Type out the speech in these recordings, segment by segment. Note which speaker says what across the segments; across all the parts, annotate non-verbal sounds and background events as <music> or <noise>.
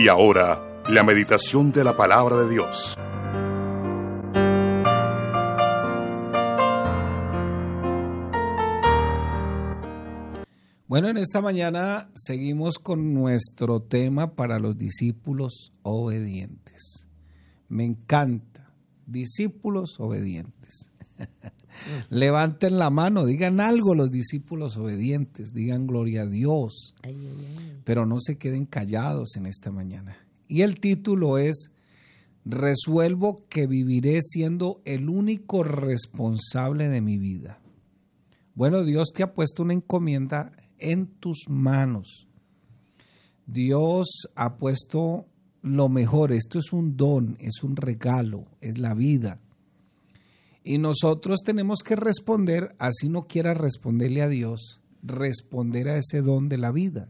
Speaker 1: Y ahora, la meditación de la palabra de Dios.
Speaker 2: Bueno, en esta mañana seguimos con nuestro tema para los discípulos obedientes. Me encanta, discípulos obedientes. Levanten la mano, digan algo los discípulos obedientes, digan gloria a Dios, pero no se queden callados en esta mañana. Y el título es, resuelvo que viviré siendo el único responsable de mi vida. Bueno, Dios te ha puesto una encomienda en tus manos. Dios ha puesto lo mejor. Esto es un don, es un regalo, es la vida. Y nosotros tenemos que responder, así no quiera responderle a Dios, responder a ese don de la vida.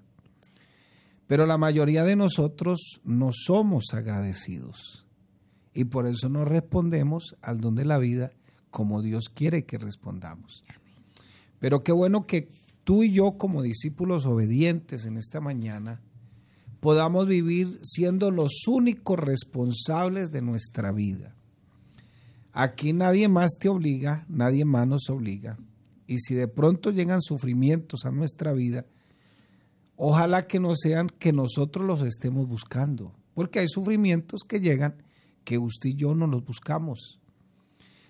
Speaker 2: Pero la mayoría de nosotros no somos agradecidos. Y por eso no respondemos al don de la vida como Dios quiere que respondamos. Pero qué bueno que tú y yo como discípulos obedientes en esta mañana podamos vivir siendo los únicos responsables de nuestra vida. Aquí nadie más te obliga, nadie más nos obliga. Y si de pronto llegan sufrimientos a nuestra vida, ojalá que no sean que nosotros los estemos buscando, porque hay sufrimientos que llegan que usted y yo no los buscamos.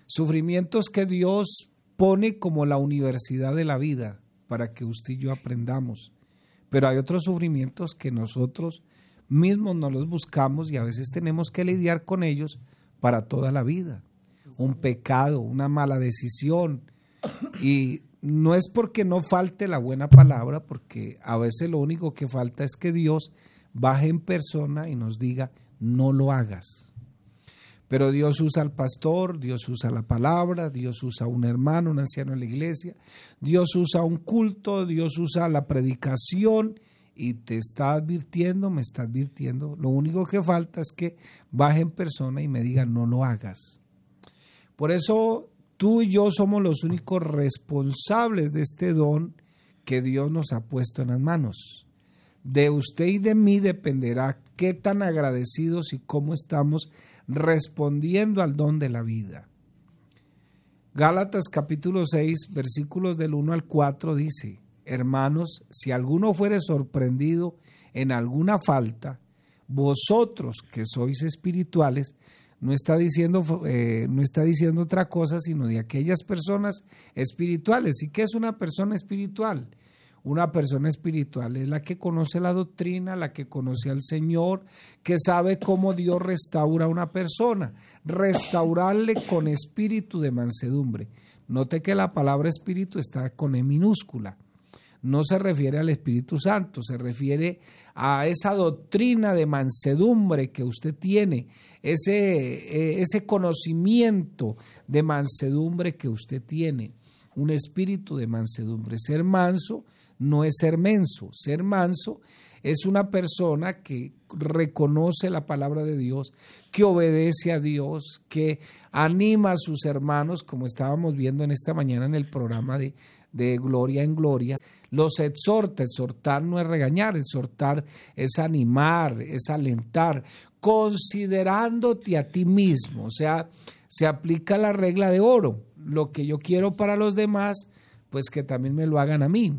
Speaker 2: Sufrimientos que Dios pone como la universidad de la vida para que usted y yo aprendamos. Pero hay otros sufrimientos que nosotros mismos no los buscamos y a veces tenemos que lidiar con ellos para toda la vida. Un pecado, una mala decisión. Y no es porque no falte la buena palabra, porque a veces lo único que falta es que Dios baje en persona y nos diga, no lo hagas. Pero Dios usa al pastor, Dios usa la palabra, Dios usa un hermano, un anciano en la iglesia, Dios usa un culto, Dios usa la predicación y te está advirtiendo, me está advirtiendo. Lo único que falta es que baje en persona y me diga no lo hagas. Por eso tú y yo somos los únicos responsables de este don que Dios nos ha puesto en las manos. De usted y de mí dependerá qué tan agradecidos y cómo estamos respondiendo al don de la vida. Gálatas capítulo 6, versículos del 1 al 4 dice, Hermanos, si alguno fuere sorprendido en alguna falta, vosotros que sois espirituales, no está diciendo, eh, no está diciendo otra cosa, sino de aquellas personas espirituales. ¿Y qué es una persona espiritual? Una persona espiritual es la que conoce la doctrina, la que conoce al Señor, que sabe cómo Dios restaura a una persona. Restaurarle con espíritu de mansedumbre. Note que la palabra espíritu está con E minúscula. No se refiere al Espíritu Santo, se refiere a esa doctrina de mansedumbre que usted tiene, ese, eh, ese conocimiento de mansedumbre que usted tiene. Un espíritu de mansedumbre. Ser manso no es ser menso. Ser manso es una persona que reconoce la palabra de Dios, que obedece a Dios, que anima a sus hermanos, como estábamos viendo en esta mañana en el programa de, de Gloria en Gloria. Los exhorta, exhortar no es regañar, exhortar es animar, es alentar, considerándote a ti mismo. O sea, se aplica la regla de oro. Lo que yo quiero para los demás, pues que también me lo hagan a mí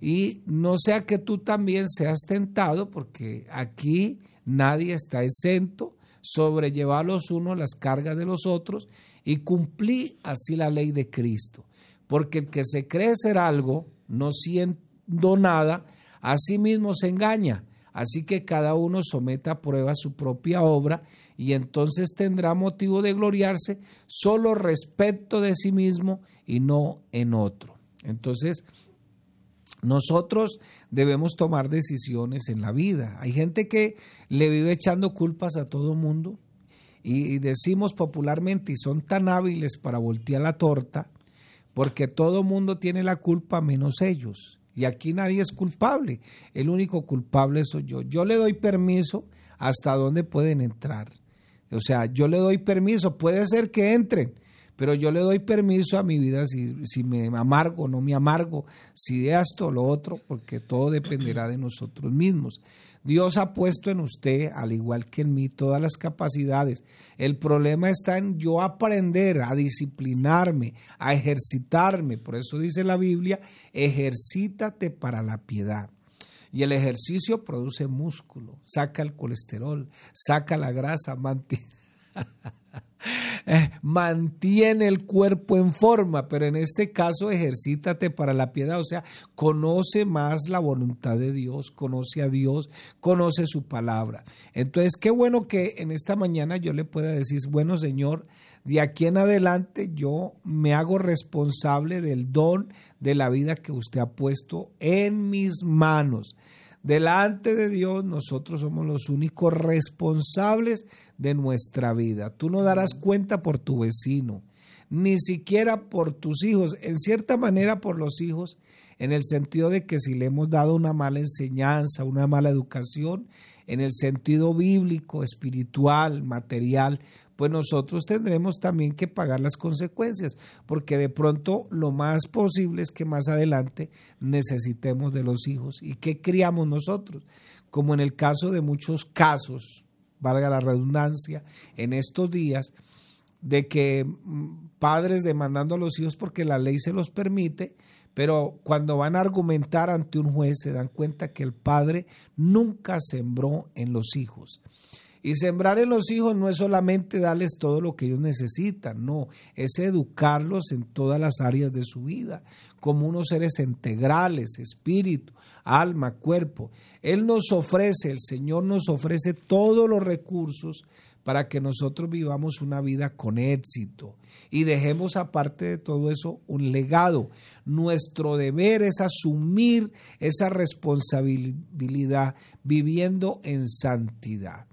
Speaker 2: y no sea que tú también seas tentado, porque aquí nadie está exento, sobrellevar los unos las cargas de los otros y cumplir así la ley de Cristo. Porque el que se cree ser algo, no siendo nada, a sí mismo se engaña. Así que cada uno someta a prueba su propia obra y entonces tendrá motivo de gloriarse solo respecto de sí mismo y no en otro. Entonces, nosotros debemos tomar decisiones en la vida. Hay gente que le vive echando culpas a todo mundo y decimos popularmente y son tan hábiles para voltear la torta porque todo mundo tiene la culpa menos ellos. Y aquí nadie es culpable. El único culpable soy yo. Yo le doy permiso hasta dónde pueden entrar. O sea, yo le doy permiso. Puede ser que entren, pero yo le doy permiso a mi vida si, me amargo o no me amargo, si esto o lo otro, porque todo dependerá de nosotros mismos. Dios ha puesto en usted, al igual que en mí, todas las capacidades. El problema está en yo aprender a disciplinarme, a ejercitarme. Por eso dice la Biblia, ejercítate para la piedad. Y el ejercicio produce músculo, saca el colesterol, saca la grasa, mantiene... <laughs> Eh, mantiene el cuerpo en forma, pero en este caso ejercítate para la piedad, o sea, conoce más la voluntad de Dios, conoce a Dios, conoce su palabra. Entonces, qué bueno que en esta mañana yo le pueda decir, bueno Señor, de aquí en adelante yo me hago responsable del don de la vida que usted ha puesto en mis manos. Delante de Dios nosotros somos los únicos responsables de nuestra vida. Tú no darás cuenta por tu vecino, ni siquiera por tus hijos, en cierta manera por los hijos, en el sentido de que si le hemos dado una mala enseñanza, una mala educación, en el sentido bíblico, espiritual, material, pues nosotros tendremos también que pagar las consecuencias, porque de pronto lo más posible es que más adelante necesitemos de los hijos. ¿Y qué criamos nosotros? Como en el caso de muchos casos, valga la redundancia, en estos días, de que mm, padres demandando a los hijos porque la ley se los permite, pero cuando van a argumentar ante un juez se dan cuenta que el padre nunca sembró en los hijos. Y sembrar en los hijos no es solamente darles todo lo que ellos necesitan, no, es educarlos en todas las áreas de su vida, como unos seres integrales, espíritu, alma, cuerpo. Él nos ofrece, el Señor nos ofrece todos los recursos para que nosotros vivamos una vida con éxito y dejemos aparte de todo eso un legado. Nuestro deber es asumir esa responsabilidad viviendo en santidad.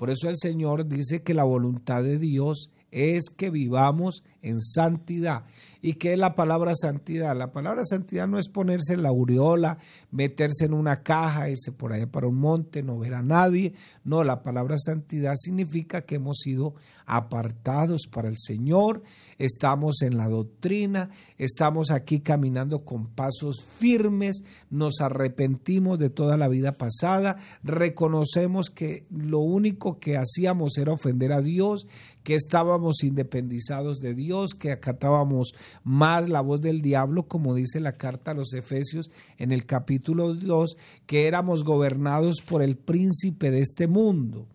Speaker 2: Por eso el Señor dice que la voluntad de Dios es que vivamos en santidad. ¿Y qué es la palabra santidad? La palabra santidad no es ponerse en la aureola, meterse en una caja, irse por allá para un monte, no ver a nadie. No, la palabra santidad significa que hemos sido apartados para el Señor, estamos en la doctrina, estamos aquí caminando con pasos firmes, nos arrepentimos de toda la vida pasada, reconocemos que lo único que hacíamos era ofender a Dios, que estábamos independizados de Dios, que acatábamos más la voz del diablo, como dice la carta a los Efesios en el capítulo 2, que éramos gobernados por el príncipe de este mundo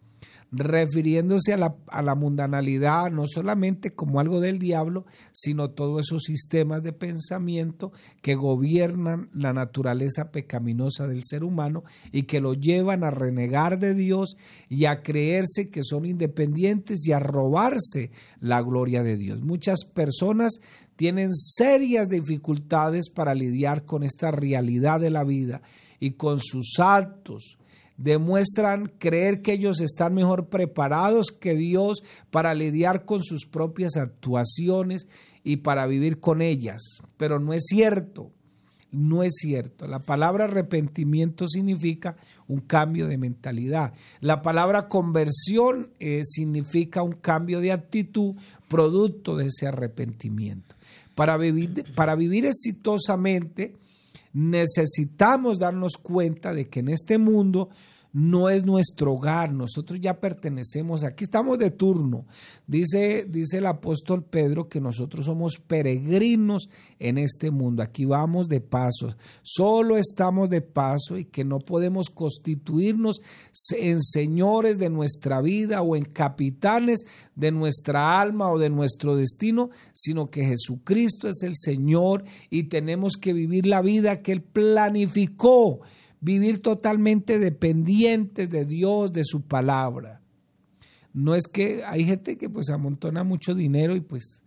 Speaker 2: refiriéndose a la, a la, mundanalidad no solamente como algo del diablo, sino todos esos sistemas de pensamiento que gobiernan la naturaleza pecaminosa del ser humano y que lo llevan a renegar de Dios y a creerse que son independientes y a robarse la gloria de Dios. Muchas personas tienen serias dificultades para lidiar con esta realidad de la vida y con sus actos demuestran creer que ellos están mejor preparados que Dios para lidiar con sus propias actuaciones y para vivir con ellas. Pero no es cierto, no es cierto. La palabra arrepentimiento significa un cambio de mentalidad. La palabra conversión eh, significa un cambio de actitud producto de ese arrepentimiento. Para vivir, para vivir exitosamente, necesitamos darnos cuenta de que en este mundo no es nuestro hogar, nosotros ya pertenecemos, aquí estamos de turno. Dice, dice el apóstol Pedro que nosotros somos peregrinos en este mundo, aquí vamos de paso, solo estamos de paso y que no podemos constituirnos en señores de nuestra vida o en capitanes de nuestra alma o de nuestro destino, sino que Jesucristo es el Señor y tenemos que vivir la vida que Él planificó vivir totalmente dependientes de Dios, de su palabra. No es que hay gente que pues amontona mucho dinero y pues,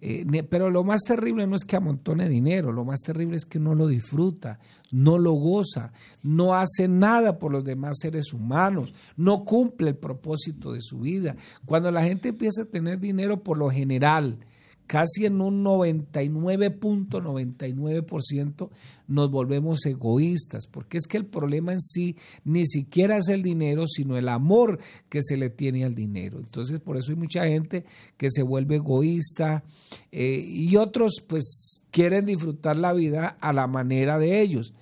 Speaker 2: eh, pero lo más terrible no es que amontone dinero, lo más terrible es que no lo disfruta, no lo goza, no hace nada por los demás seres humanos, no cumple el propósito de su vida. Cuando la gente empieza a tener dinero por lo general, casi en un 99.99% nos volvemos egoístas, porque es que el problema en sí ni siquiera es el dinero, sino el amor que se le tiene al dinero. Entonces, por eso hay mucha gente que se vuelve egoísta eh, y otros pues quieren disfrutar la vida a la manera de ellos.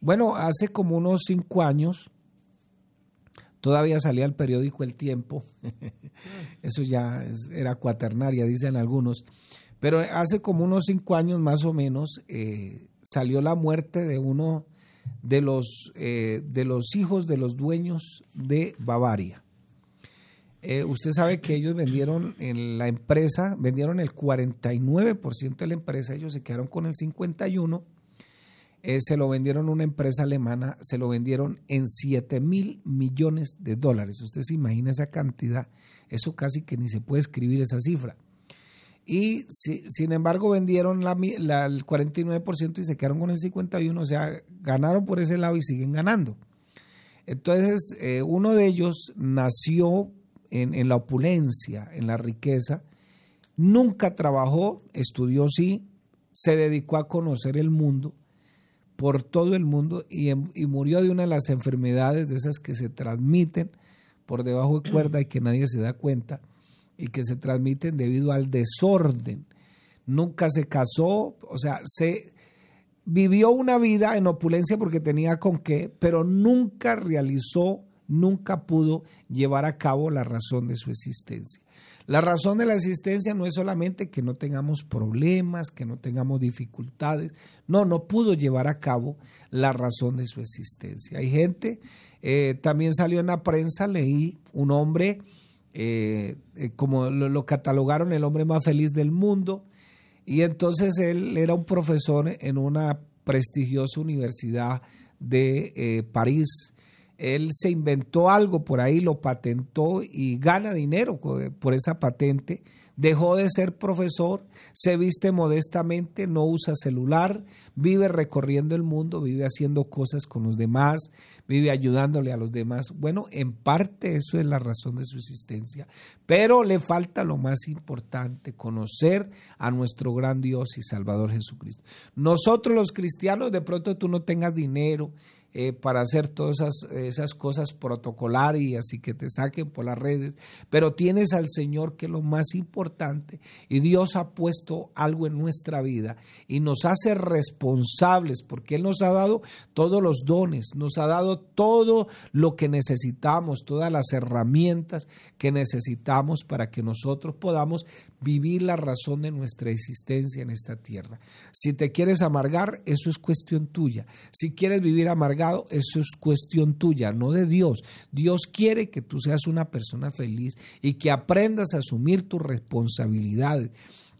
Speaker 2: Bueno, hace como unos cinco años, todavía salía el periódico El Tiempo, <laughs> eso ya era cuaternaria, dicen algunos, pero hace como unos cinco años más o menos eh, salió la muerte de uno de los, eh, de los hijos de los dueños de Bavaria. Eh, usted sabe que ellos vendieron en la empresa, vendieron el 49% de la empresa, ellos se quedaron con el 51%, se lo vendieron a una empresa alemana, se lo vendieron en 7 mil millones de dólares. Usted se imagina esa cantidad, eso casi que ni se puede escribir esa cifra y sin embargo vendieron la, el 49% y se quedaron con el 51%, o sea, ganaron por ese lado y siguen ganando. Entonces, eh, uno de ellos nació en, la opulencia, en la riqueza, nunca trabajó, estudió sí, se dedicó a conocer el mundo por todo el mundo y, y murió de una de las enfermedades de esas que se transmiten por debajo de cuerda y que nadie se da cuenta y que se transmiten debido al desorden. Nunca se casó, o sea, se vivió una vida en opulencia porque tenía con qué, pero nunca realizó, nunca pudo llevar a cabo la razón de su existencia. La razón de la existencia no es solamente que no tengamos problemas, que no tengamos dificultades, no, no pudo llevar a cabo la razón de su existencia. Hay gente, eh, también salió en la prensa, leí un hombre eh, eh, como lo, catalogaron el hombre más feliz del mundo. Y entonces él era un profesor en una prestigiosa universidad de París. Él se inventó algo por ahí, lo patentó y gana dinero por esa patente dejó de ser profesor, se viste modestamente, no usa celular, vive recorriendo el mundo, vive haciendo cosas con los demás, vive ayudándole a los demás. Bueno, en parte eso es la razón de su existencia, pero le falta lo más importante, conocer a nuestro gran Dios y Salvador Jesucristo. Nosotros los cristianos, de pronto tú no tengas dinero, eh, para hacer todas esas, cosas protocolarias y que te saquen por las redes, pero tienes al Señor que es lo más importante y Dios ha puesto algo en nuestra vida y nos hace responsables porque Él nos ha dado todos los dones, nos ha dado todo lo que necesitamos, todas las herramientas que necesitamos para que nosotros podamos vivir la razón de nuestra existencia en esta tierra. Si te quieres amargar, eso es cuestión tuya. Si quieres vivir amargado, eso es cuestión tuya, no de Dios. Dios quiere que tú seas una persona feliz y que aprendas a asumir tus responsabilidades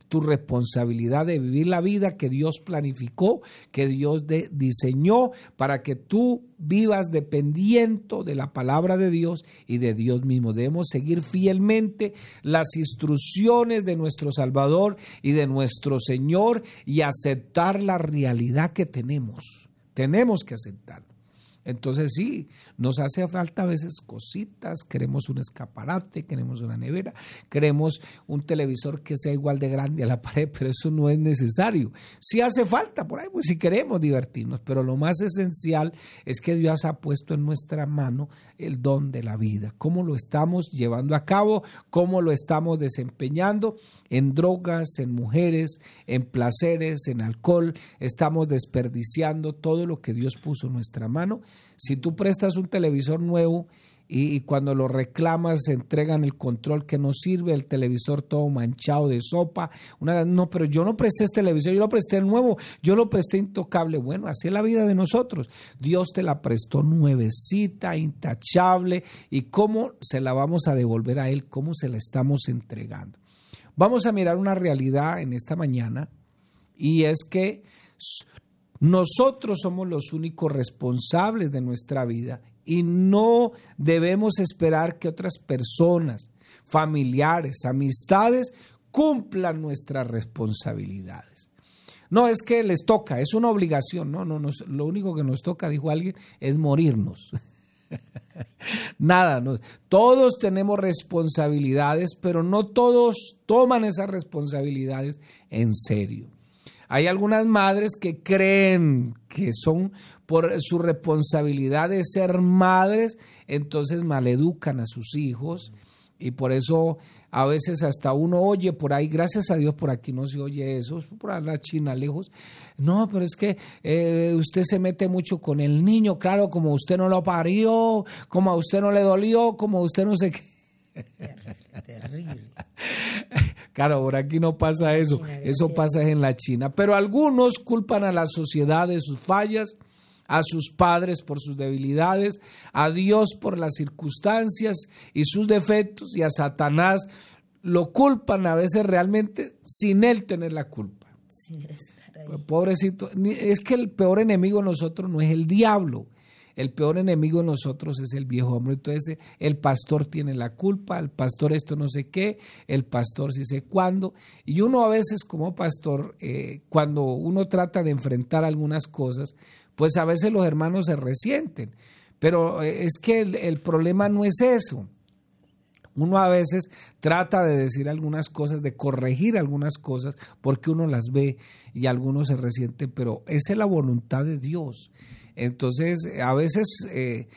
Speaker 2: tu responsabilidad de vivir la vida que Dios planificó, que Dios diseñó para que tú vivas dependiendo de la palabra de Dios y de Dios mismo. Debemos seguir fielmente las instrucciones de nuestro Salvador y de nuestro Señor y aceptar la realidad que tenemos. Tenemos que aceptarlo. Entonces sí, nos hace falta a veces cositas, queremos un escaparate, queremos una nevera, queremos un televisor que sea igual de grande a la <laughs> pared, pero eso no es necesario. Sí hace falta por ahí, pues si queremos divertirnos, pero lo más esencial es que Dios ha puesto en nuestra mano el don de la vida, cómo lo estamos llevando a cabo, cómo lo estamos desempeñando en drogas, en mujeres, en placeres, en alcohol, estamos desperdiciando todo lo que Dios puso en nuestra mano si tú prestas un televisor nuevo y, cuando lo reclamas se entregan el control que no sirve, el televisor todo manchado de sopa, una, no, pero yo no presté este televisor, yo lo presté nuevo, yo lo presté intocable. Bueno, así es la vida de nosotros. Dios te la prestó nuevecita, intachable, y cómo se la vamos a devolver a Él, cómo se la estamos entregando. Vamos a mirar una realidad en esta mañana y es que nosotros somos los únicos responsables de nuestra vida y no debemos esperar que otras personas, familiares, amistades cumplan nuestras responsabilidades. No es que les toca, es una obligación. No, no, no, lo único que nos toca, dijo alguien, es morirnos. <laughs> Nada, todos tenemos responsabilidades, pero no todos toman esas responsabilidades en serio. Hay algunas madres que creen que son por su responsabilidad de ser madres, entonces maleducan a sus hijos y por eso a veces hasta uno oye por ahí, gracias a Dios por aquí no se oye eso, por la China lejos. No, pero es que eh, usted se mete mucho con el niño, claro, como usted no lo parió, como a usted no le dolió, como usted no sé qué. Terrible. <laughs> Claro, por aquí no pasa eso, eso pasa en la China. Pero algunos culpan a la sociedad de sus fallas, a sus padres por sus debilidades, a Dios por las circunstancias y sus defectos y a Satanás lo culpan a veces realmente sin él tener la culpa. Pobrecito, es que el peor enemigo de nosotros no es el diablo, el peor enemigo de nosotros es el viejo hombre. Entonces el pastor tiene la culpa, el pastor esto no sé qué, el pastor sí sé cuándo. Y uno a veces como pastor, eh, cuando uno trata de enfrentar algunas cosas, pues a veces los hermanos se resienten. Pero eh, es que el, problema no es eso. Uno a veces trata de decir algunas cosas, de corregir algunas cosas, porque uno las ve y algunos se resienten, pero esa es la voluntad de Dios. Entonces, a veces eh,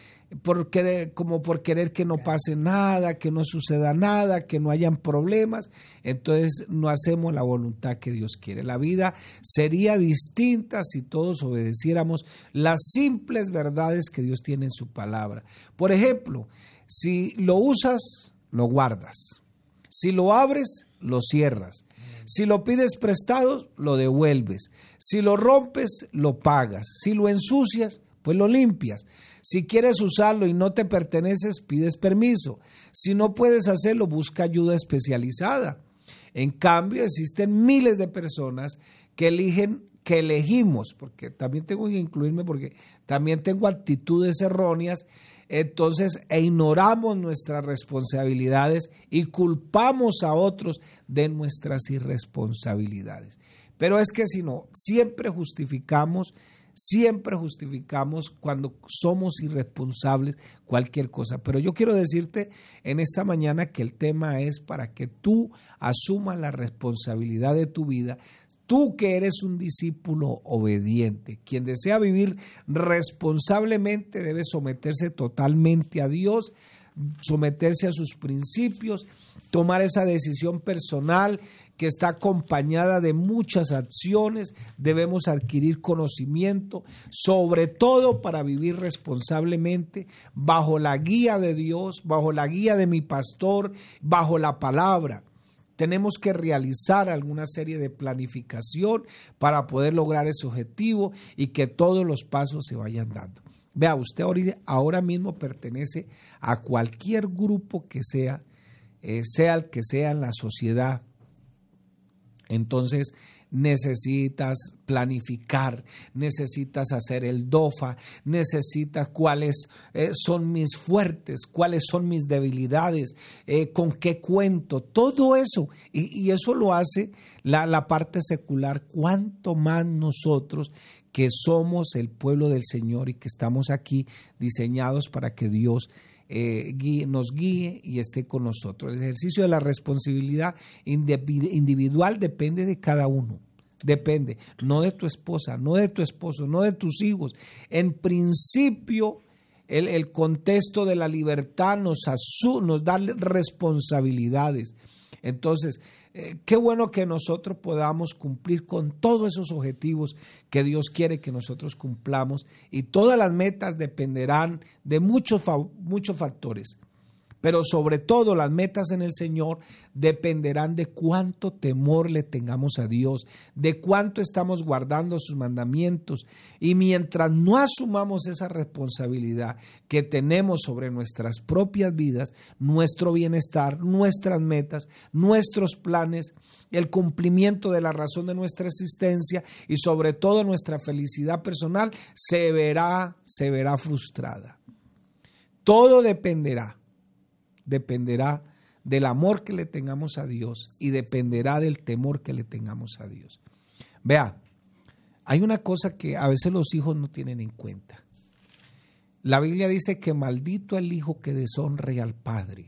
Speaker 2: por querer, como por querer que no pase nada, que no suceda nada, que no hayan problemas, entonces no hacemos la voluntad que Dios quiere. La vida sería distinta si todos obedeciéramos las simples verdades que Dios tiene en su palabra. Por ejemplo, si lo usas, lo guardas. Si lo abres, lo cierras. Si lo pides prestado, lo devuelves. Si lo rompes, lo pagas. Si lo ensucias, pues lo limpias. Si quieres usarlo y no te perteneces, pides permiso. Si no puedes hacerlo, busca ayuda especializada. En cambio, existen miles de personas que eligen que elegimos, porque también tengo que incluirme porque también tengo actitudes erróneas, entonces e ignoramos nuestras responsabilidades y culpamos a otros de nuestras irresponsabilidades. Pero es que si no, siempre justificamos Siempre justificamos cuando somos irresponsables cualquier cosa. Pero yo quiero decirte en esta mañana que el tema es para que tú asumas la responsabilidad de tu vida. Tú que eres un discípulo obediente, quien desea vivir responsablemente debe someterse totalmente a Dios, someterse a sus principios, tomar esa decisión personal que está acompañada de muchas acciones, debemos adquirir conocimiento, sobre todo para vivir responsablemente bajo la guía de Dios, bajo la guía de mi pastor, bajo la palabra. Tenemos que realizar alguna serie de planificación para poder lograr ese objetivo y que todos los pasos se vayan dando. Vea, usted ahora mismo pertenece a cualquier grupo que sea, eh, sea el que sea en la sociedad, entonces necesitas planificar, necesitas hacer el DOFA, necesitas cuáles eh, son mis fuertes, cuáles son mis debilidades, eh, con qué cuento, todo eso. Y, eso lo hace la, la parte secular, cuanto más nosotros que somos el pueblo del Señor y que estamos aquí diseñados para que Dios eh, nos guíe y esté con nosotros. El ejercicio de la responsabilidad individual depende de cada uno. Depende, no de tu esposa, no de tu esposo, no de tus hijos. En principio, el, el contexto de la libertad nos, nos da responsabilidades. Entonces, eh, qué bueno que nosotros podamos cumplir con todos esos objetivos que Dios quiere que nosotros cumplamos y todas las metas dependerán de muchos, muchos factores. Pero sobre todo las metas en el Señor dependerán de cuánto temor le tengamos a Dios, de cuánto estamos guardando sus mandamientos. Y mientras no asumamos esa responsabilidad que tenemos sobre nuestras propias vidas, nuestro bienestar, nuestras metas, nuestros planes, el cumplimiento de la razón de nuestra existencia y sobre todo nuestra felicidad personal, se verá, se verá frustrada. Todo dependerá dependerá del amor que le tengamos a Dios y dependerá del temor que le tengamos a Dios. Vea, hay una cosa que a veces los hijos no tienen en cuenta. La Biblia dice que maldito el hijo que deshonre al padre.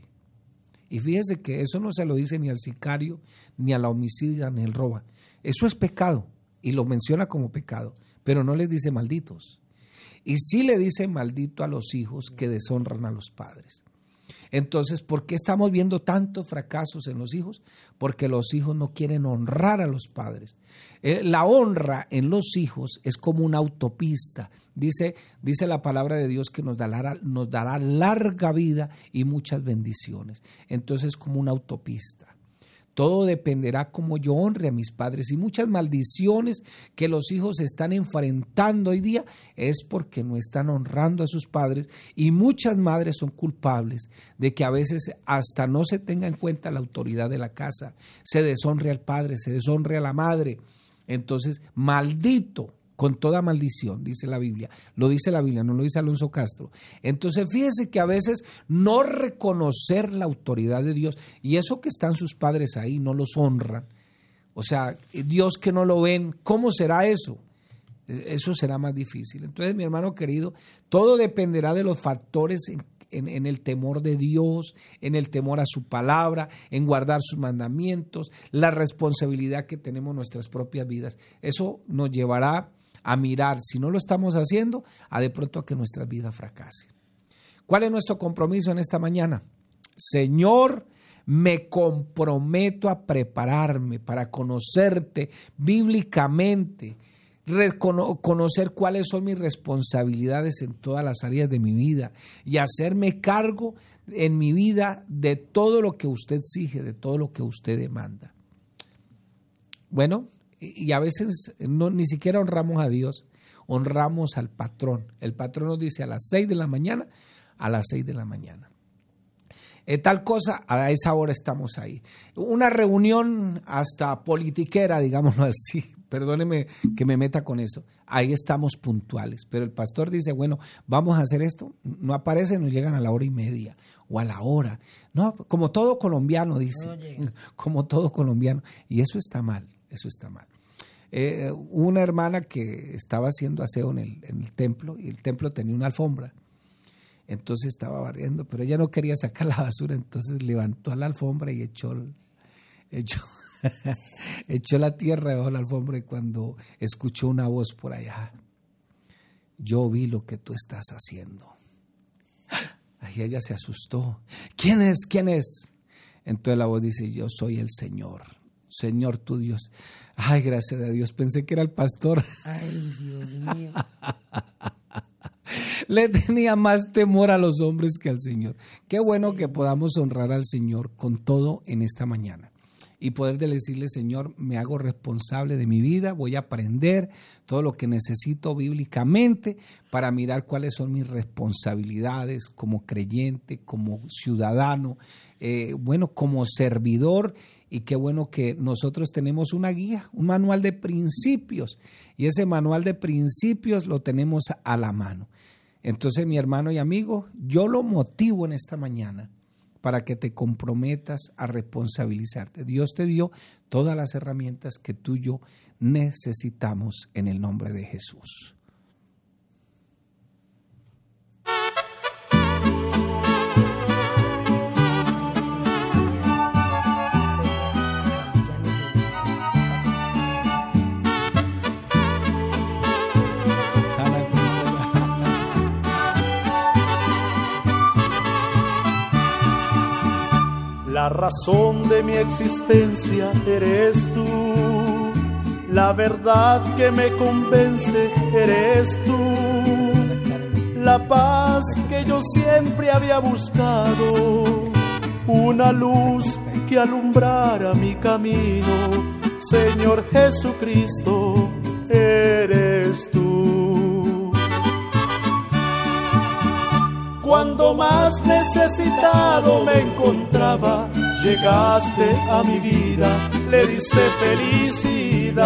Speaker 2: Y fíjese que eso no se lo dice ni al sicario, ni a la homicida, ni al roba. Eso es pecado y lo menciona como pecado, pero no les dice malditos. Y sí le dice maldito a los hijos que deshonran a los padres. Entonces, ¿por qué estamos viendo tantos fracasos en los hijos? Porque los hijos no quieren honrar a los padres. Eh, la honra en los hijos es como una autopista. Dice, dice la palabra de Dios que nos dará, nos dará larga vida y muchas bendiciones. Entonces, como una autopista. Todo dependerá como yo honre a mis padres. Y muchas maldiciones que los hijos están enfrentando hoy día es porque no están honrando a sus padres. Y muchas madres son culpables de que a veces hasta no se tenga en cuenta la autoridad de la casa. Se deshonre al padre, se deshonre a la madre. Entonces, maldito con toda maldición, dice la Biblia. Lo dice la Biblia, no lo dice Alonso Castro. Entonces, fíjese que a veces no reconocer la autoridad de Dios, y eso que están sus padres ahí, no los honran. O sea, Dios que no lo ven, ¿cómo será eso? Eso será más difícil. Entonces, mi hermano querido, todo dependerá de los factores en en, el temor de Dios, en el temor a su palabra, en guardar sus mandamientos, la responsabilidad que tenemos en nuestras propias vidas. Eso nos llevará a mirar, si no lo estamos haciendo, a de pronto a que nuestra vida fracase. ¿Cuál es nuestro compromiso en esta mañana? Señor, me comprometo a prepararme para conocerte bíblicamente, conocer cuáles son mis responsabilidades en todas las áreas de mi vida y hacerme cargo en mi vida de todo lo que usted exige, de todo lo que usted demanda. Bueno, y a veces no, ni siquiera honramos a Dios, honramos al patrón. El patrón nos dice a las 6 de la mañana, a las 6 de la mañana. Eh, tal cosa, a esa hora estamos ahí. Una reunión hasta politiquera, digámoslo así, <laughs> perdóneme que me meta con eso. Ahí estamos puntuales. Pero el pastor dice, bueno, vamos a hacer esto. No aparecen, nos llegan a la hora y media o a la hora. No, como todo colombiano, dice. <laughs> como todo colombiano. Y eso está mal, eso está mal. Eh, una hermana que estaba haciendo aseo en el, templo y el templo tenía una alfombra. Entonces estaba barriendo, pero ella no quería sacar la basura, entonces levantó la alfombra y echó, echó, <laughs> echó la tierra bajo la alfombra y cuando escuchó una voz por allá, yo vi lo que tú estás haciendo. Y ella se asustó. ¿Quién es? ¿Quién es? Entonces la voz dice, yo soy el Señor, Señor tu Dios. Ay, gracias a Dios, pensé que era el pastor. Ay, Dios mío. <laughs> Le tenía más temor a los hombres que al Señor. Qué bueno que podamos honrar al Señor con todo en esta mañana y poder decirle, Señor, me hago responsable de mi vida, voy a aprender todo lo que necesito bíblicamente para mirar cuáles son mis responsabilidades como creyente, como ciudadano, eh, bueno, como servidor y qué bueno que nosotros tenemos una guía, un manual de principios y ese manual de principios lo tenemos a la mano. Entonces, mi hermano y amigo, yo lo motivo en esta mañana para que te comprometas a responsabilizarte. Dios te dio todas las herramientas que tú y yo necesitamos en el nombre de Jesús.
Speaker 3: La razón de mi existencia eres tú. La verdad que me convence eres tú. La paz que yo siempre había buscado. Una luz que alumbrara mi camino. Señor Jesucristo, eres tú. Cuando más necesitado me encontraba, llegaste a mi vida, le diste felicidad.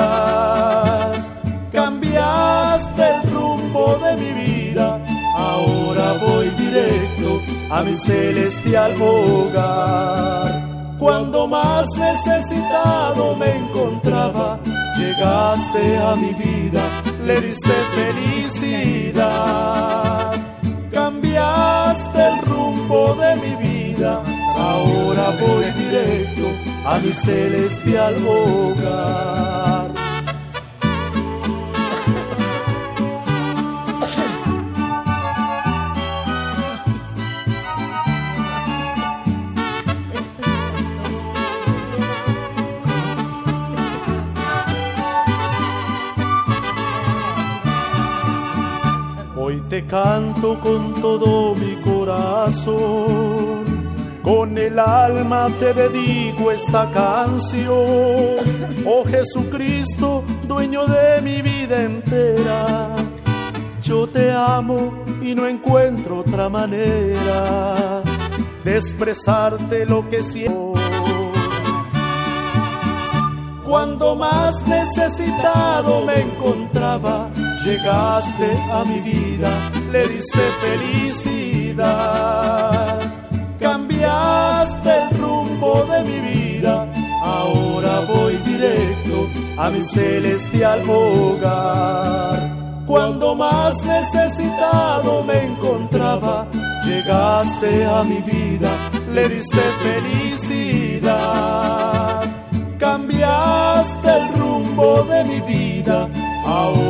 Speaker 3: Cambiaste el rumbo de mi vida, ahora voy directo a mi celestial hogar. Cuando más necesitado me encontraba, llegaste a mi vida, le diste felicidad el rumbo de mi vida, ahora voy directo a mi celestial hogar. Hoy te canto con todo mi corazón, con el alma te dedico esta canción. Oh Jesucristo, dueño de mi vida entera, yo te amo y no encuentro otra manera de expresarte lo que siento. Cuando más necesitado me encontraba, llegaste a mi vida, le diste Cambiaste el rumbo de mi vida, ahora voy directo a mi celestial hogar. Cuando más necesitado me encontraba, llegaste a mi vida, le diste felicidad. Cambiaste el rumbo de mi vida, ahora